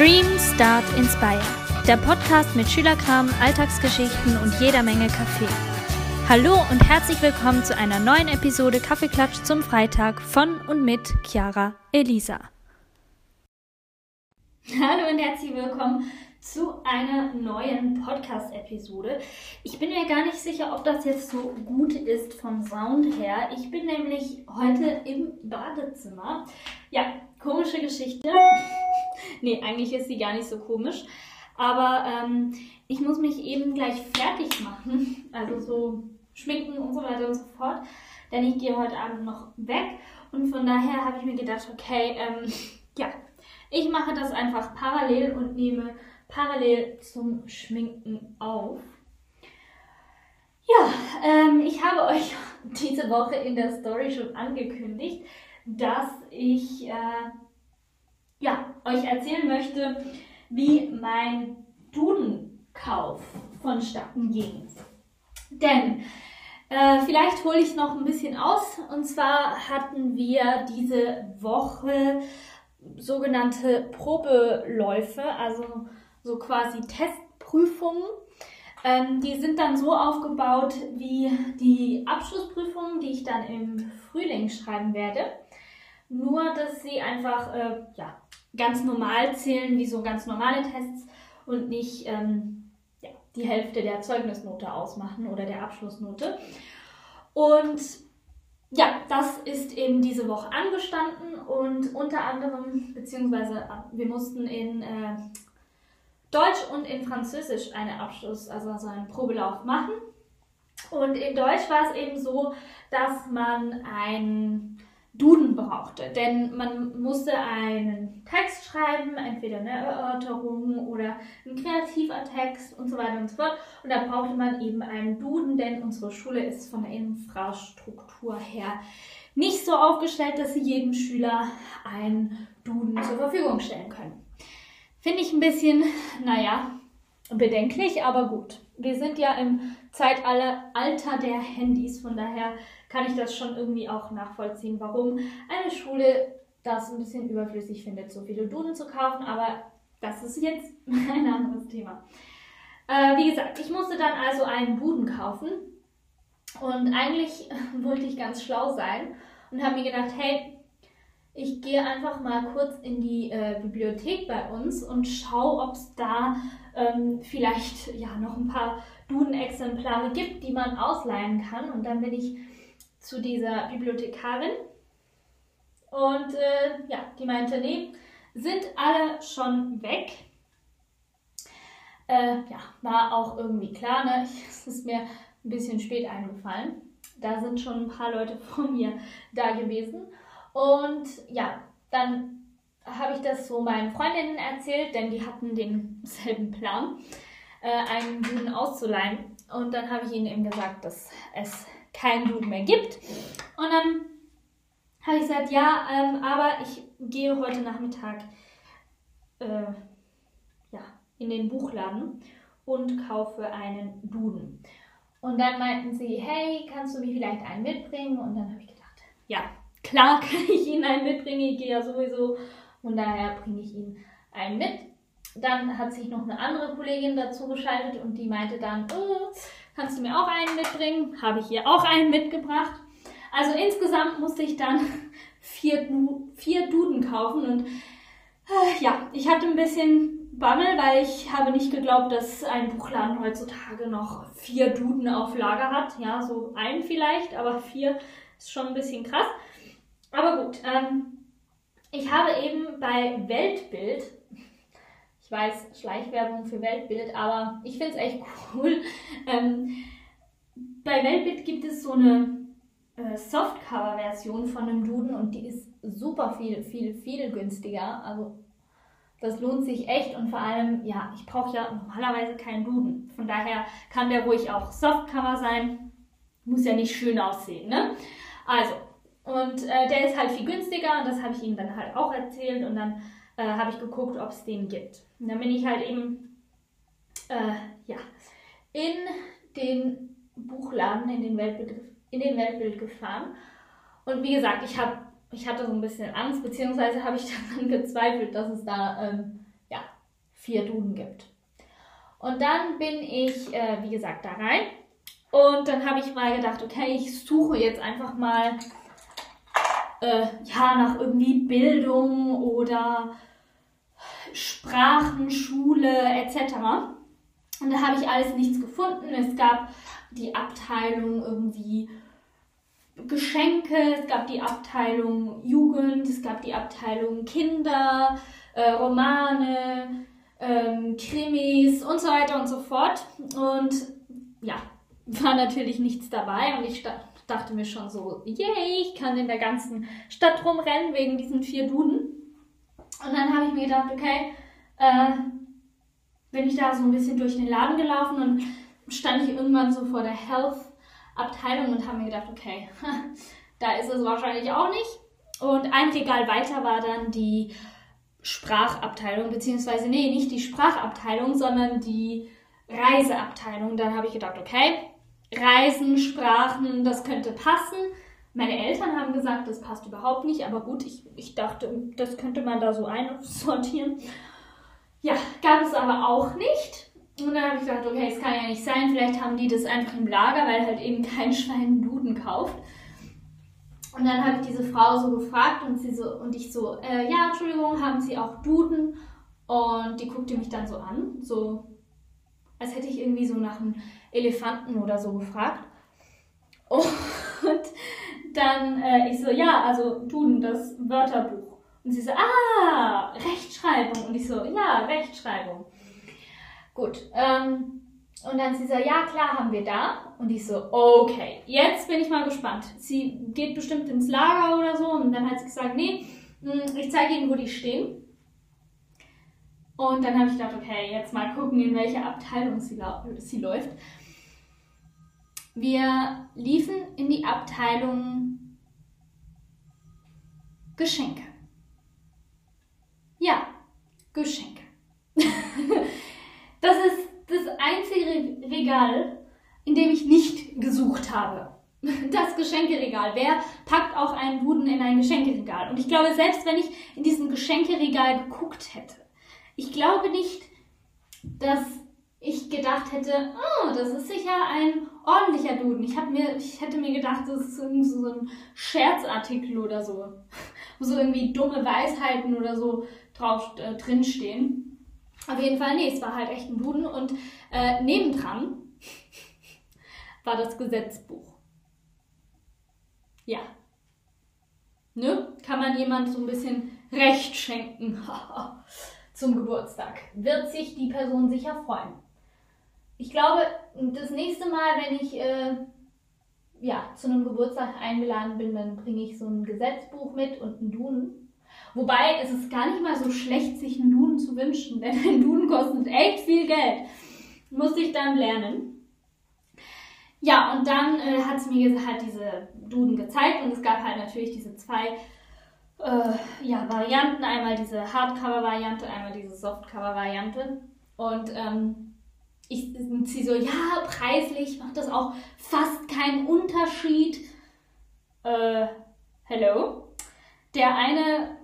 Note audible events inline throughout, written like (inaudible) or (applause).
Dream, Start, Inspire. Der Podcast mit Schülerkram, Alltagsgeschichten und jeder Menge Kaffee. Hallo und herzlich willkommen zu einer neuen Episode Kaffeeklatsch zum Freitag von und mit Chiara Elisa. Hallo und herzlich willkommen zu einer neuen Podcast-Episode. Ich bin mir gar nicht sicher, ob das jetzt so gut ist vom Sound her. Ich bin nämlich heute im Badezimmer. Ja, komische Geschichte. (laughs) nee, eigentlich ist sie gar nicht so komisch. Aber ähm, ich muss mich eben gleich fertig machen. Also so schminken und so weiter und so fort. Denn ich gehe heute Abend noch weg. Und von daher habe ich mir gedacht, okay, ähm, ja, ich mache das einfach parallel und nehme parallel zum Schminken auf. Ja, ähm, ich habe euch (laughs) diese Woche in der Story schon angekündigt, dass ich äh, ja, euch erzählen möchte, wie mein Dudenkauf vonstatten ging. Denn äh, vielleicht hole ich noch ein bisschen aus. Und zwar hatten wir diese Woche sogenannte Probeläufe, also so quasi Testprüfungen. Ähm, die sind dann so aufgebaut wie die Abschlussprüfungen, die ich dann im Frühling schreiben werde. Nur, dass sie einfach äh, ja, ganz normal zählen, wie so ganz normale Tests und nicht ähm, ja, die Hälfte der Zeugnisnote ausmachen oder der Abschlussnote. Und ja, das ist eben diese Woche angestanden und unter anderem, beziehungsweise wir mussten in äh, Deutsch und in Französisch einen Abschluss, also so einen Probelauf machen. Und in Deutsch war es eben so, dass man ein Duden brauchte, denn man musste einen Text schreiben, entweder eine Erörterung oder ein kreativer Text und so weiter und so fort. Und da brauchte man eben einen Duden, denn unsere Schule ist von der Infrastruktur her nicht so aufgestellt, dass sie jedem Schüler einen Duden zur Verfügung stellen können. Finde ich ein bisschen, naja, bedenklich, aber gut. Wir sind ja im Zeitalter der Handys, von daher kann ich das schon irgendwie auch nachvollziehen, warum eine Schule das ein bisschen überflüssig findet, so viele Duden zu kaufen, aber das ist jetzt (laughs) ein anderes Thema. Äh, wie gesagt, ich musste dann also einen Duden kaufen und eigentlich (laughs) wollte ich ganz schlau sein und habe mir gedacht, hey, ich gehe einfach mal kurz in die äh, Bibliothek bei uns und schaue, ob es da ähm, vielleicht ja noch ein paar Duden-Exemplare gibt, die man ausleihen kann. Und dann bin ich zu dieser Bibliothekarin und äh, ja, die meinte, nee, sind alle schon weg. Äh, ja, war auch irgendwie klar, ne? (laughs) Es ist mir ein bisschen spät eingefallen. Da sind schon ein paar Leute (laughs) vor mir da gewesen. Und ja, dann habe ich das so meinen Freundinnen erzählt, denn die hatten denselben Plan, äh, einen Duden auszuleihen. Und dann habe ich ihnen eben gesagt, dass es keinen Duden mehr gibt. Und dann habe ich gesagt, ja, ähm, aber ich gehe heute Nachmittag äh, ja, in den Buchladen und kaufe einen Duden. Und dann meinten sie, hey, kannst du mir vielleicht einen mitbringen? Und dann habe ich gedacht, ja, Klar (laughs) kann ich Ihnen einen mitbringen, ich gehe ja sowieso. Von daher bringe ich Ihnen einen mit. Dann hat sich noch eine andere Kollegin dazu geschaltet und die meinte dann, oh, kannst du mir auch einen mitbringen? Habe ich ihr auch einen mitgebracht. Also insgesamt musste ich dann (laughs) vier, vier Duden kaufen und äh, ja, ich hatte ein bisschen Bammel, weil ich habe nicht geglaubt, dass ein Buchladen heutzutage noch vier Duden auf Lager hat. Ja, so ein vielleicht, aber vier ist schon ein bisschen krass. Aber gut, ähm, ich habe eben bei Weltbild, ich weiß, Schleichwerbung für Weltbild, aber ich finde es echt cool. Ähm, bei Weltbild gibt es so eine äh, Softcover-Version von einem Duden und die ist super viel, viel, viel günstiger. Also das lohnt sich echt und vor allem, ja, ich brauche ja normalerweise keinen Duden. Von daher kann der ruhig auch Softcover sein. Muss ja nicht schön aussehen, ne? Also, und äh, der ist halt viel günstiger und das habe ich ihm dann halt auch erzählt und dann äh, habe ich geguckt, ob es den gibt. Und dann bin ich halt eben äh, ja, in den Buchladen, in den Weltbild, in den Weltbild gefahren. Und wie gesagt, ich, hab, ich hatte so ein bisschen Angst, beziehungsweise habe ich (laughs) dann gezweifelt, dass es da ähm, ja, vier Duden gibt. Und dann bin ich, äh, wie gesagt, da rein. Und dann habe ich mal gedacht, okay, ich suche jetzt einfach mal äh, ja, nach irgendwie Bildung oder Sprachenschule etc. Und da habe ich alles nichts gefunden. Es gab die Abteilung irgendwie Geschenke, es gab die Abteilung Jugend, es gab die Abteilung Kinder, äh, Romane, ähm, Krimis und so weiter und so fort. Und ja, war natürlich nichts dabei und ich dachte mir schon so, yay, ich kann in der ganzen Stadt rumrennen wegen diesen vier Duden. Und dann habe ich mir gedacht, okay, äh, bin ich da so ein bisschen durch den Laden gelaufen und stand ich irgendwann so vor der Health-Abteilung und habe mir gedacht, okay, (laughs) da ist es wahrscheinlich auch nicht. Und ein Regal weiter war dann die Sprachabteilung, beziehungsweise, nee, nicht die Sprachabteilung, sondern die Reiseabteilung. Dann habe ich gedacht, okay, Reisen, Sprachen, das könnte passen. Meine Eltern haben gesagt, das passt überhaupt nicht, aber gut, ich, ich dachte, das könnte man da so einsortieren. Ja, gab es aber auch nicht. Und dann habe ich gedacht, okay, es kann ja nicht sein, vielleicht haben die das einfach im Lager, weil halt eben kein Schwein Duden kauft. Und dann habe ich diese Frau so gefragt und sie so und ich so, äh, ja, Entschuldigung, haben Sie auch Duden? Und die guckte mich dann so an, so als hätte ich irgendwie so nach einem Elefanten oder so gefragt. Und dann äh, ich so, ja, also Duden, das Wörterbuch. Und sie so, ah, Rechtschreibung. Und ich so, ja, Rechtschreibung. Gut. Ähm, und dann sie so, ja, klar, haben wir da. Und ich so, okay, jetzt bin ich mal gespannt. Sie geht bestimmt ins Lager oder so. Und dann hat sie gesagt, nee, hm, ich zeige Ihnen, wo die stehen. Und dann habe ich gedacht, okay, jetzt mal gucken, in welche Abteilung sie, sie läuft. Wir liefen in die Abteilung Geschenke. Ja, Geschenke. (laughs) das ist das einzige Regal, in dem ich nicht gesucht habe. (laughs) Das Geschenkeregal. Wer packt auch einen Duden in ein Geschenkeregal? Und ich glaube, selbst wenn ich in diesem Geschenkeregal geguckt hätte, ich glaube nicht, dass gedacht hätte, oh, das ist sicher ein ordentlicher Duden. Ich, mir, ich hätte mir gedacht, das ist irgendwie so ein Scherzartikel oder so. (laughs) Wo so irgendwie dumme Weisheiten oder so drauf äh, drinstehen. Auf jeden Fall, nee, es war halt echt ein Duden. Und äh, nebendran (laughs) war das Gesetzbuch. Ja. Ne? Kann man jemand so ein bisschen Recht schenken. (laughs) zum Geburtstag. Wird sich die Person sicher freuen. Ich glaube, das nächste Mal, wenn ich äh, ja, zu einem Geburtstag eingeladen bin, dann bringe ich so ein Gesetzbuch mit und einen Duden. Wobei es ist gar nicht mal so schlecht, sich einen Duden zu wünschen, denn ein Duden kostet echt viel Geld. Muss ich dann lernen. Ja, und dann äh, hat es mir halt diese Duden gezeigt und es gab halt natürlich diese zwei äh, ja, Varianten. Einmal diese Hardcover-Variante, einmal diese Softcover-Variante. Und ähm, ich sie so, ja, preislich macht das auch fast keinen Unterschied. Äh, hello? Der eine,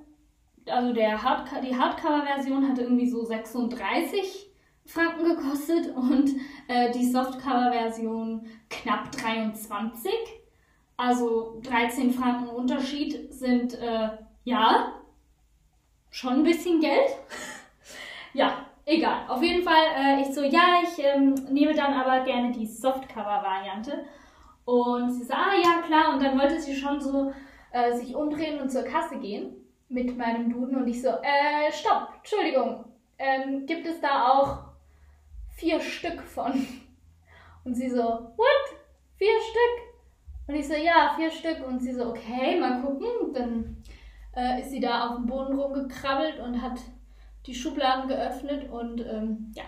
also der Hardco die Hardcover-Version hatte irgendwie so 36 Franken gekostet und äh, die Softcover-Version knapp 23. Also 13 Franken Unterschied sind äh, ja, schon ein bisschen Geld. (laughs) ja, egal. Auf jeden Fall, äh, ich so, ja, ich ähm, nehme dann aber gerne die Softcover-Variante. Und sie so, ah ja, klar. Und dann wollte sie schon so äh, sich umdrehen und zur Kasse gehen mit meinem Duden. Und ich so, äh, stopp, Entschuldigung. Ähm, gibt es da auch vier Stück von? Und sie so, what? Vier Stück? Und ich so, ja, vier Stück. Und sie so, okay, mal gucken. Dann äh, ist sie da auf dem Boden rumgekrabbelt und hat die Schubladen geöffnet und ähm, ja,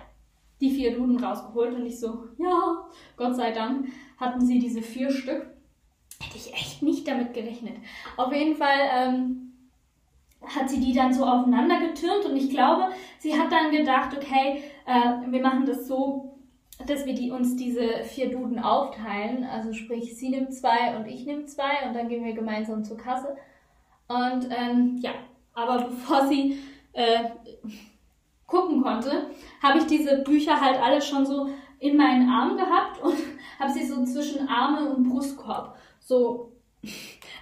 die vier Duden rausgeholt. Und ich so, ja, Gott sei Dank hatten sie diese vier Stück. Hätte ich echt nicht damit gerechnet. Auf jeden Fall ähm, hat sie die dann so aufeinander getürmt und ich glaube, sie hat dann gedacht, okay, äh, wir machen das so, dass wir die, uns diese vier Duden aufteilen. Also sprich, sie nimmt zwei und ich nehme zwei und dann gehen wir gemeinsam zur Kasse. Und ähm, ja, aber bevor sie äh, gucken konnte, habe ich diese Bücher halt alle schon so in meinen Arm gehabt und (laughs) habe sie so zwischen Arme und Brustkorb so (laughs)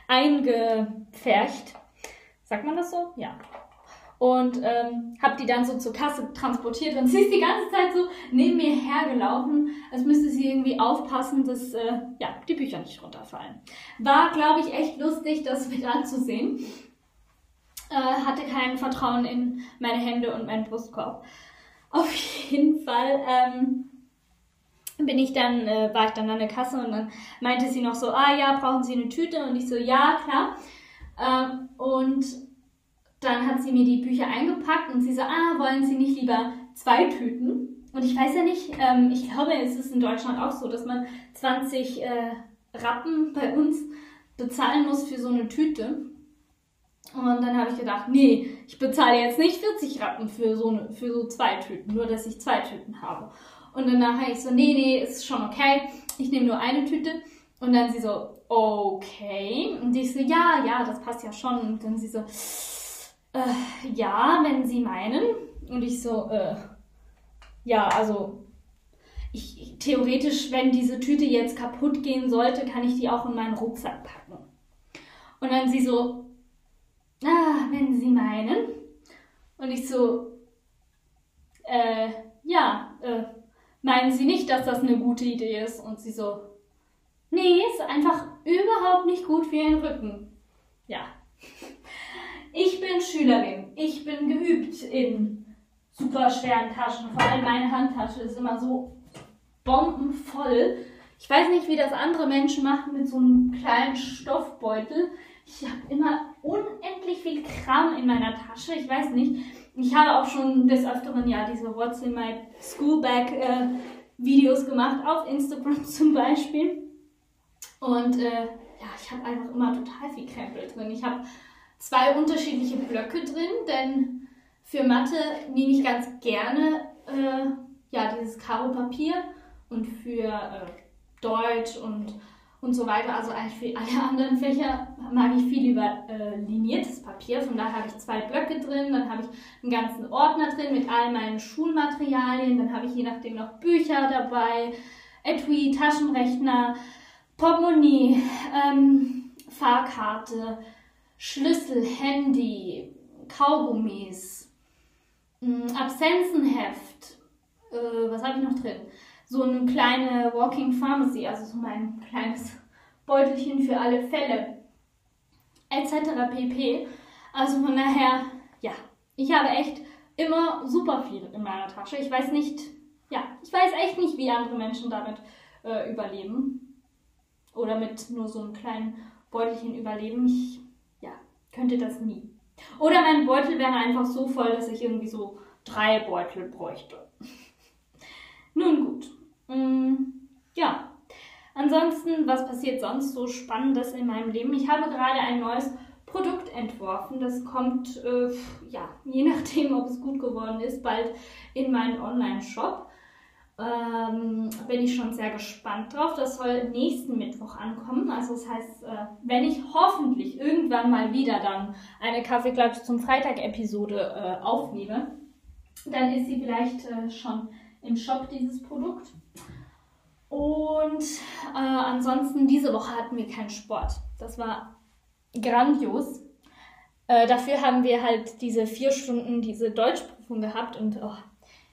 eingepfercht. Sagt man das so? Ja. Und ähm, habe die dann so zur Kasse transportiert und (laughs) sie ist die ganze Zeit so neben mir hergelaufen, als müsste sie irgendwie aufpassen, dass äh, ja, die Bücher nicht runterfallen. War, glaube ich, echt lustig, das mit anzusehen. Äh, hatte kein Vertrauen in meine Hände und meinen Brustkorb. Auf (laughs) jeden Fall ähm, bin ich dann, äh, war ich dann an der Kasse und dann meinte sie noch so, ah ja, brauchen Sie eine Tüte? Und ich so, ja, klar. Ähm, und dann hat sie mir die Bücher eingepackt und sie so, ah, wollen Sie nicht lieber zwei Tüten? Und ich weiß ja nicht, ähm, ich glaube, es ist in Deutschland auch so, dass man 20 äh, Rappen bei uns bezahlen muss für so eine Tüte. Und dann habe ich gedacht, nee, ich bezahle jetzt nicht 40 Rappen für so, eine, für so zwei Tüten, nur dass ich zwei Tüten habe. Und dann nachher ich so, nee, nee, ist schon okay, ich nehme nur eine Tüte. Und dann sie so, okay. Und ich so, ja, ja, das passt ja schon. Und dann sie so, äh, ja, wenn Sie meinen. Und ich so, äh, ja, also ich, theoretisch, wenn diese Tüte jetzt kaputt gehen sollte, kann ich die auch in meinen Rucksack packen. Und dann sie so, ah, wenn Sie meinen. Und ich so, äh, ja, äh, meinen Sie nicht, dass das eine gute Idee ist? Und sie so, nee, ist einfach überhaupt nicht gut für Ihren Rücken. Ja. (laughs) Ich bin Schülerin. Ich bin geübt in super schweren Taschen. Vor allem meine Handtasche ist immer so bombenvoll. Ich weiß nicht, wie das andere Menschen machen mit so einem kleinen Stoffbeutel. Ich habe immer unendlich viel Kram in meiner Tasche. Ich weiß nicht. Ich habe auch schon des Öfteren ja diese What's in my School Bag äh, Videos gemacht, auf Instagram (laughs) zum Beispiel. Und äh, ja, ich habe einfach immer total viel Krempel drin. Ich habe zwei unterschiedliche Blöcke drin, denn für Mathe nehme ich ganz gerne äh, ja, dieses Karo-Papier und für äh, Deutsch und, und so weiter, also eigentlich für alle anderen Fächer, mag ich viel lieber äh, liniertes Papier. Von daher habe ich zwei Blöcke drin, dann habe ich einen ganzen Ordner drin mit all meinen Schulmaterialien, dann habe ich je nachdem noch Bücher dabei, Etui, Taschenrechner, Portemonnaie, ähm, Fahrkarte, Schlüssel, Handy, Kaugummis, mm, Absenzenheft, äh, was habe ich noch drin? So eine kleine Walking Pharmacy, also so mein kleines (laughs) Beutelchen für alle Fälle, etc. pp. Also von daher, ja, ich habe echt immer super viel in meiner Tasche. Ich weiß nicht, ja, ich weiß echt nicht, wie andere Menschen damit äh, überleben. Oder mit nur so einem kleinen Beutelchen überleben. Ich könnte das nie. Oder mein Beutel wäre einfach so voll, dass ich irgendwie so drei Beutel bräuchte. (laughs) Nun gut. Mm, ja. Ansonsten, was passiert sonst so Spannendes in meinem Leben? Ich habe gerade ein neues Produkt entworfen. Das kommt, äh, ja, je nachdem, ob es gut geworden ist, bald in meinen Online-Shop. Ähm, bin ich schon sehr gespannt drauf. Das soll nächsten Mittwoch ankommen. Also das heißt, äh, wenn ich hoffentlich irgendwann mal wieder dann eine Kaffeeklatsch zum Freitag-Episode äh, aufnehme, dann ist sie vielleicht äh, schon im Shop, dieses Produkt. Und äh, ansonsten, diese Woche hatten wir keinen Sport. Das war grandios. Äh, dafür haben wir halt diese vier Stunden, diese Deutschprüfung gehabt und oh,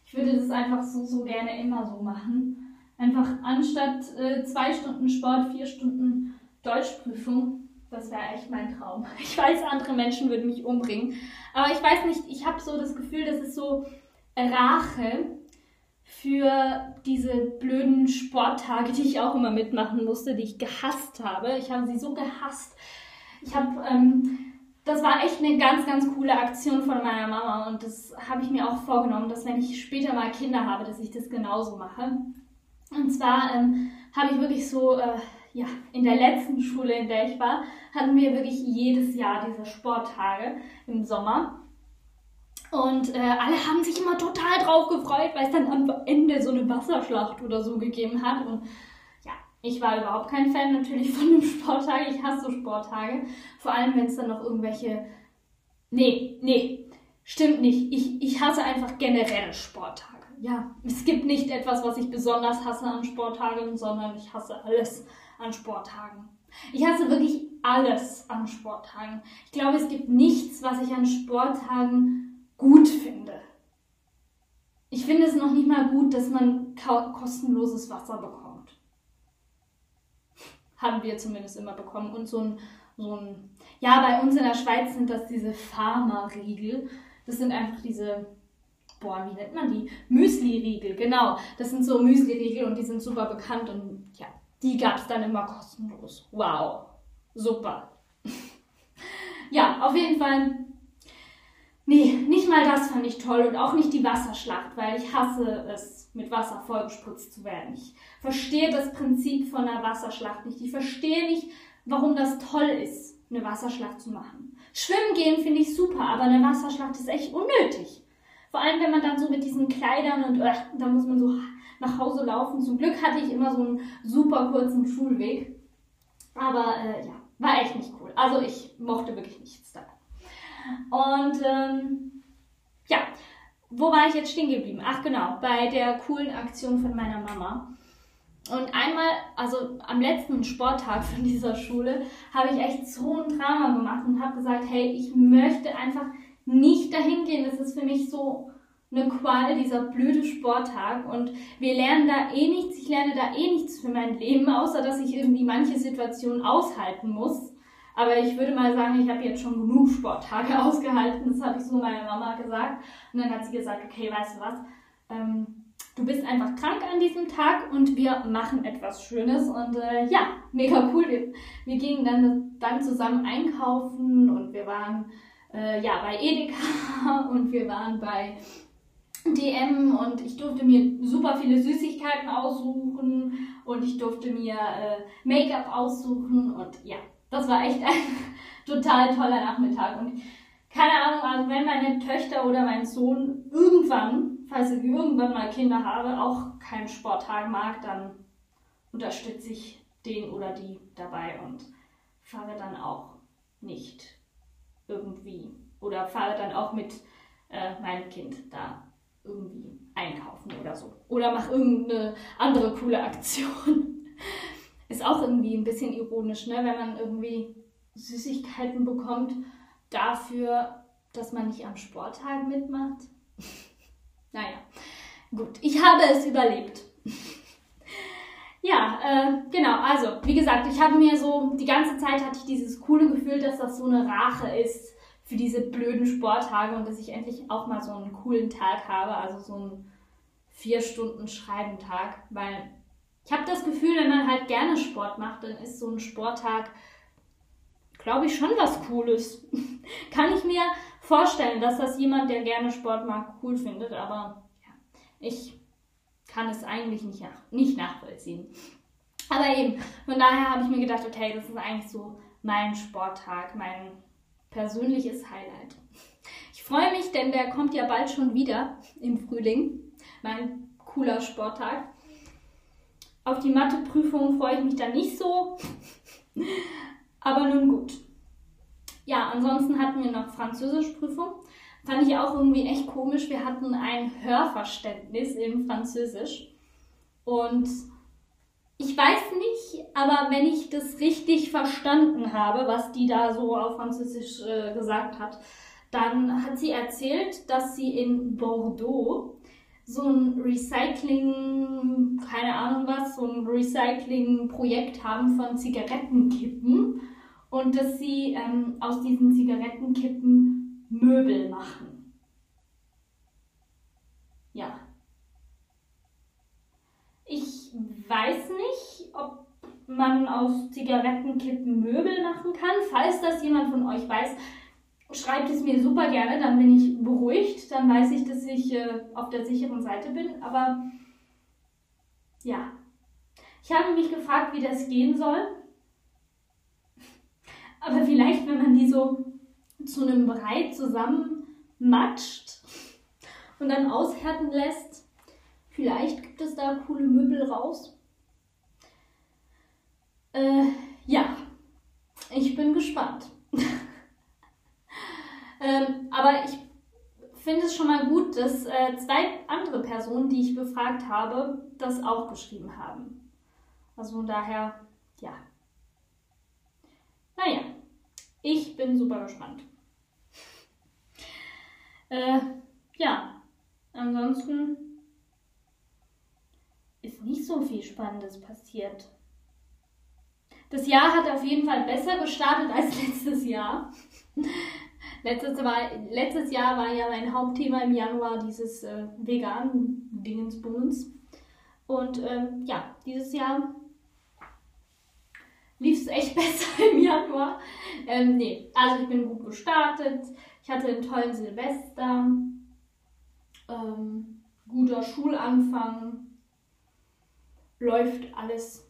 ich würde das einfach so, so gerne immer so machen. Einfach anstatt äh, zwei Stunden Sport, vier Stunden Deutschprüfung. Das wäre echt mein Traum. (laughs) Ich weiß, andere Menschen würden mich umbringen. Aber ich weiß nicht, ich habe so das Gefühl, das ist so Rache für diese blöden Sporttage, die ich auch immer mitmachen musste, die ich gehasst habe. Ich habe sie so gehasst. Ich habe ähm, das war echt eine ganz, ganz coole Aktion von meiner Mama und das habe ich mir auch vorgenommen, dass wenn ich später mal Kinder habe, dass ich das genauso mache. Und zwar ähm, habe ich wirklich so, äh, ja, in der letzten Schule, in der ich war, hatten wir wirklich jedes Jahr diese Sporttage im Sommer. Und äh, alle haben sich immer total drauf gefreut, weil es dann am Ende so eine Wasserschlacht oder so gegeben hat. Und ich war überhaupt kein Fan natürlich von dem (laughs) Sporttag. Ich hasse Sporttage. Vor allem, wenn es dann noch irgendwelche. Nee, nee. stimmt nicht. Ich, ich hasse einfach generell Sporttage. Ja, es gibt nicht etwas, was ich besonders hasse an Sporttagen, sondern ich hasse alles an Sporttagen. Ich hasse wirklich alles an Sporttagen. Ich glaube, es gibt nichts, was ich an Sporttagen gut finde. Ich finde es noch nicht mal gut, dass man kostenloses Wasser bekommt. Haben wir zumindest immer bekommen. Und so ein, so ein, ja, bei uns in der Schweiz sind das diese Pharma-Riegel. Das sind einfach diese, boah, wie nennt man die? Müsli-Riegel, genau. Das sind so Müsli-Riegel und die sind super bekannt und ja, die gab es dann immer kostenlos. Wow, super. (laughs) ja, auf jeden Fall. Nee, nicht mal das fand ich toll und auch nicht die Wasserschlacht, weil ich hasse es, mit Wasser vollgespritzt zu werden. Ich verstehe das Prinzip von einer Wasserschlacht nicht. Ich verstehe nicht, warum das toll ist, eine Wasserschlacht zu machen. Schwimmen gehen finde ich super, aber eine Wasserschlacht ist echt unnötig. Vor allem, wenn man dann so mit diesen Kleidern und äh, da muss man so nach Hause laufen. Zum Glück hatte ich immer so einen super kurzen Schulweg. Aber äh, ja, war echt nicht cool. Also ich mochte wirklich nichts dabei. Und ähm, ja, wo war ich jetzt stehen geblieben? Ach genau, bei der coolen Aktion von meiner Mama. Und einmal, also am letzten Sporttag von dieser Schule, habe ich echt so ein Drama gemacht und habe gesagt, hey, ich möchte einfach nicht dahin gehen. Das ist für mich so eine Qual, dieser blöde Sporttag. Und wir lernen da eh nichts. Ich lerne da eh nichts für mein Leben, außer dass ich irgendwie manche Situationen aushalten muss. Aber ich würde mal sagen, ich habe jetzt schon genug Sporttage (laughs) ausgehalten. Das habe ich so meiner Mama gesagt. Und dann hat sie gesagt, okay, weißt du was? Ähm, du bist einfach krank an diesem Tag und wir machen etwas Schönes. Und äh, ja, mega cool. Wir, wir gingen dann, dann zusammen einkaufen und wir waren äh, ja, bei Edeka (laughs) und wir waren bei DM und ich durfte mir super viele Süßigkeiten aussuchen und ich durfte mir äh, Make-up aussuchen und ja, das war echt ein (laughs) total toller Nachmittag und keine Ahnung, also wenn meine Töchter oder mein Sohn irgendwann, falls ich irgendwann mal Kinder habe, auch keinen Sporttag mag, dann unterstütze ich den oder die dabei und fahre dann auch nicht irgendwie oder fahre dann auch mit äh, meinem Kind da irgendwie einkaufen oder so. Oder mach irgendeine andere coole Aktion. Ist auch irgendwie ein bisschen ironisch, ne? wenn man irgendwie Süßigkeiten bekommt dafür, dass man nicht am Sporttag mitmacht. (laughs) naja, gut, ich habe es überlebt. (laughs) ja, äh, genau, also wie gesagt, ich habe mir so, die ganze Zeit hatte ich dieses coole Gefühl, dass das so eine Rache ist für diese blöden Sporttage und dass ich endlich auch mal so einen coolen Tag habe, also so einen vier Stunden Schreibentag, weil ich habe das Gefühl, wenn man halt gerne Sport macht, dann ist so ein Sporttag, glaube ich, schon was Cooles. (laughs) Kann ich mir vorstellen, dass das jemand, der gerne Sport mag, cool findet, aber ja, ich kann es eigentlich nicht, nach, nicht nachvollziehen. Aber eben, von daher habe ich mir gedacht, okay, das ist eigentlich so mein Sporttag, mein persönliches Highlight. Ich freue mich, denn der kommt ja bald schon wieder im Frühling. Mein cooler Sporttag. Auf die Matheprüfung freue ich mich dann nicht so. Aber nun gut. Ja, ansonsten hatten wir noch Französischprüfung. Fand ich auch irgendwie echt komisch. Wir hatten ein Hörverständnis im Französisch. Und ich weiß nicht, aber wenn ich das richtig verstanden habe, was die da so auf Französisch äh, gesagt hat, dann hat sie erzählt, dass sie in Bordeaux so ein Recycling, keine Ahnung was, so ein Recycling-Projekt haben von Zigarettenkippen und dass sie ähm, aus diesen Zigarettenkippen Möbel machen. Ja, ich weiß nicht, ob man aus Zigarettenkippen Möbel machen kann. Falls das jemand von euch weiß, schreibt es mir super gerne, dann bin ich beruhigt, dann weiß ich, dass ich äh, auf der sicheren Seite bin. Aber ja, ich habe mich gefragt, wie das gehen soll. (laughs) Aber vielleicht, wenn man die so zu einem Brei zusammenmatscht und dann aushärten lässt, Vielleicht gibt es da coole Möbel raus. Äh, ja, ich bin gespannt. (laughs) ähm, aber ich finde es schon mal gut, dass äh, zwei andere Personen, die ich befragt habe, das auch geschrieben haben. Also daher, ja. Naja, ich bin super gespannt. Äh, ja, ansonsten ist nicht so viel Spannendes passiert. Das Jahr hat auf jeden Fall besser gestartet als (laughs) letztes Jahr. Letztes, war, letztes Jahr war ja mein Hauptthema im Januar dieses äh, veganen Dingensbummens. Und ähm, ja, dieses Jahr lief es echt (laughs) besser im Januar. Ähm, nee, also ich bin gut gestartet. Ich hatte einen tollen Silvester. Ähm, guter Schulanfang. Läuft alles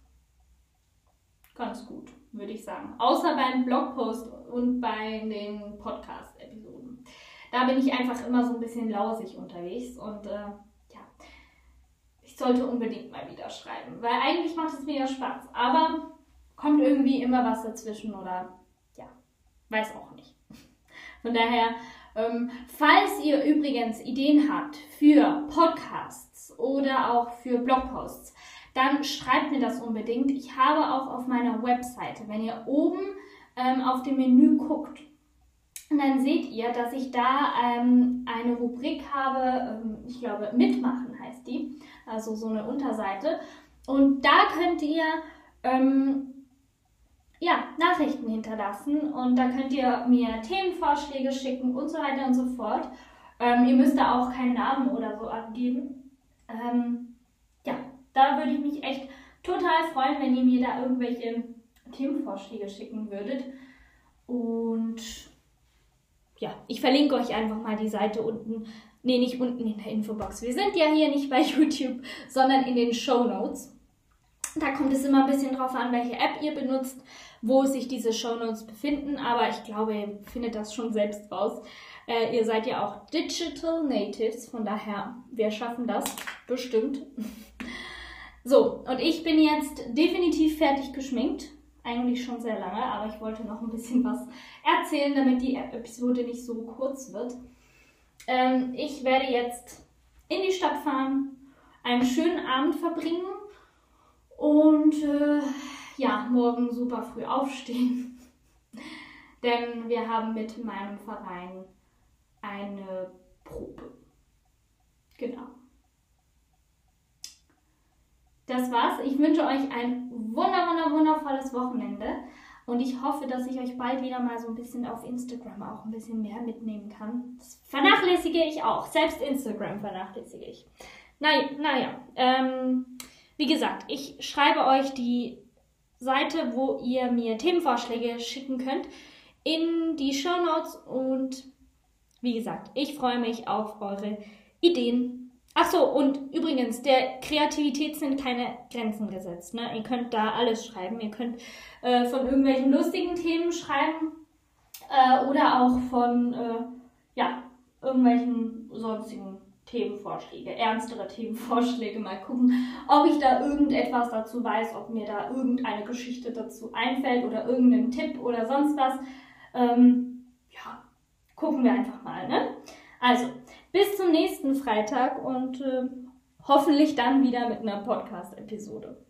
ganz gut, würde ich sagen. Außer beim Blogpost und bei den Podcast-Episoden. Da bin ich einfach immer so ein bisschen lausig unterwegs und äh, ja, ich sollte unbedingt mal wieder schreiben, weil eigentlich macht es mir ja Spaß. Aber kommt irgendwie immer was dazwischen oder ja, weiß auch nicht. Von daher, ähm, falls ihr übrigens Ideen habt für Podcasts oder auch für Blogposts, dann schreibt mir das unbedingt. Ich habe auch auf meiner Webseite, wenn ihr oben ähm, auf dem Menü guckt, dann seht ihr, dass ich da ähm, eine Rubrik habe, ähm, ich glaube, mitmachen heißt die, also so eine Unterseite. Und da könnt ihr ähm, ja, Nachrichten hinterlassen und da könnt ihr mir Themenvorschläge schicken und so weiter und so fort. Ähm, ihr müsst da auch keinen Namen oder so abgeben. Ähm, da würde ich mich echt total freuen, wenn ihr mir da irgendwelche Themenvorschläge schicken würdet. Und ja, ich verlinke euch einfach mal die Seite unten. Nee, nicht unten in der Infobox. Wir sind ja hier nicht bei (laughs) YouTube, sondern in den Show Notes. Da kommt es immer ein bisschen drauf an, welche App ihr benutzt wo sich diese Shownotes befinden, aber ich glaube, ihr findet das schon selbst raus. Äh, ihr seid ja auch Digital Natives, von daher, wir schaffen das bestimmt. (laughs) so, und ich bin jetzt definitiv fertig geschminkt. Eigentlich schon sehr lange, aber ich wollte noch ein bisschen was erzählen, damit die Episode nicht so kurz wird. Ähm, ich werde jetzt in die Stadt fahren, einen schönen Abend verbringen und äh, ja, morgen super früh aufstehen. (laughs) Denn wir haben mit meinem Verein eine Probe. Genau. Das war's. Ich wünsche euch ein wunder, wunder, wundervolles Wochenende. Und ich hoffe, dass ich euch bald wieder mal so ein bisschen auf Instagram auch ein bisschen mehr mitnehmen kann. Das vernachlässige ich auch. Selbst Instagram vernachlässige ich. Naja, naja. Ähm, wie gesagt, ich schreibe euch die Seite, wo ihr mir Themenvorschläge schicken könnt, in die Show Notes. Und wie gesagt, ich freue mich auf eure Ideen. Achso, und übrigens, der Kreativität sind keine Grenzen gesetzt. Ne? Ihr könnt da alles schreiben. Ihr könnt äh, von irgendwelchen lustigen Themen schreiben äh, oder auch von äh, ja, irgendwelchen sonstigen Themenvorschläge, ernstere Themenvorschläge. Mal gucken, ob ich da irgendetwas dazu weiß, ob mir da irgendeine Geschichte dazu einfällt oder irgendein Tipp oder sonst was. Ähm, ja, gucken wir einfach mal. Ne? Also, bis zum nächsten Freitag und äh, hoffentlich dann wieder mit einer Podcast-Episode.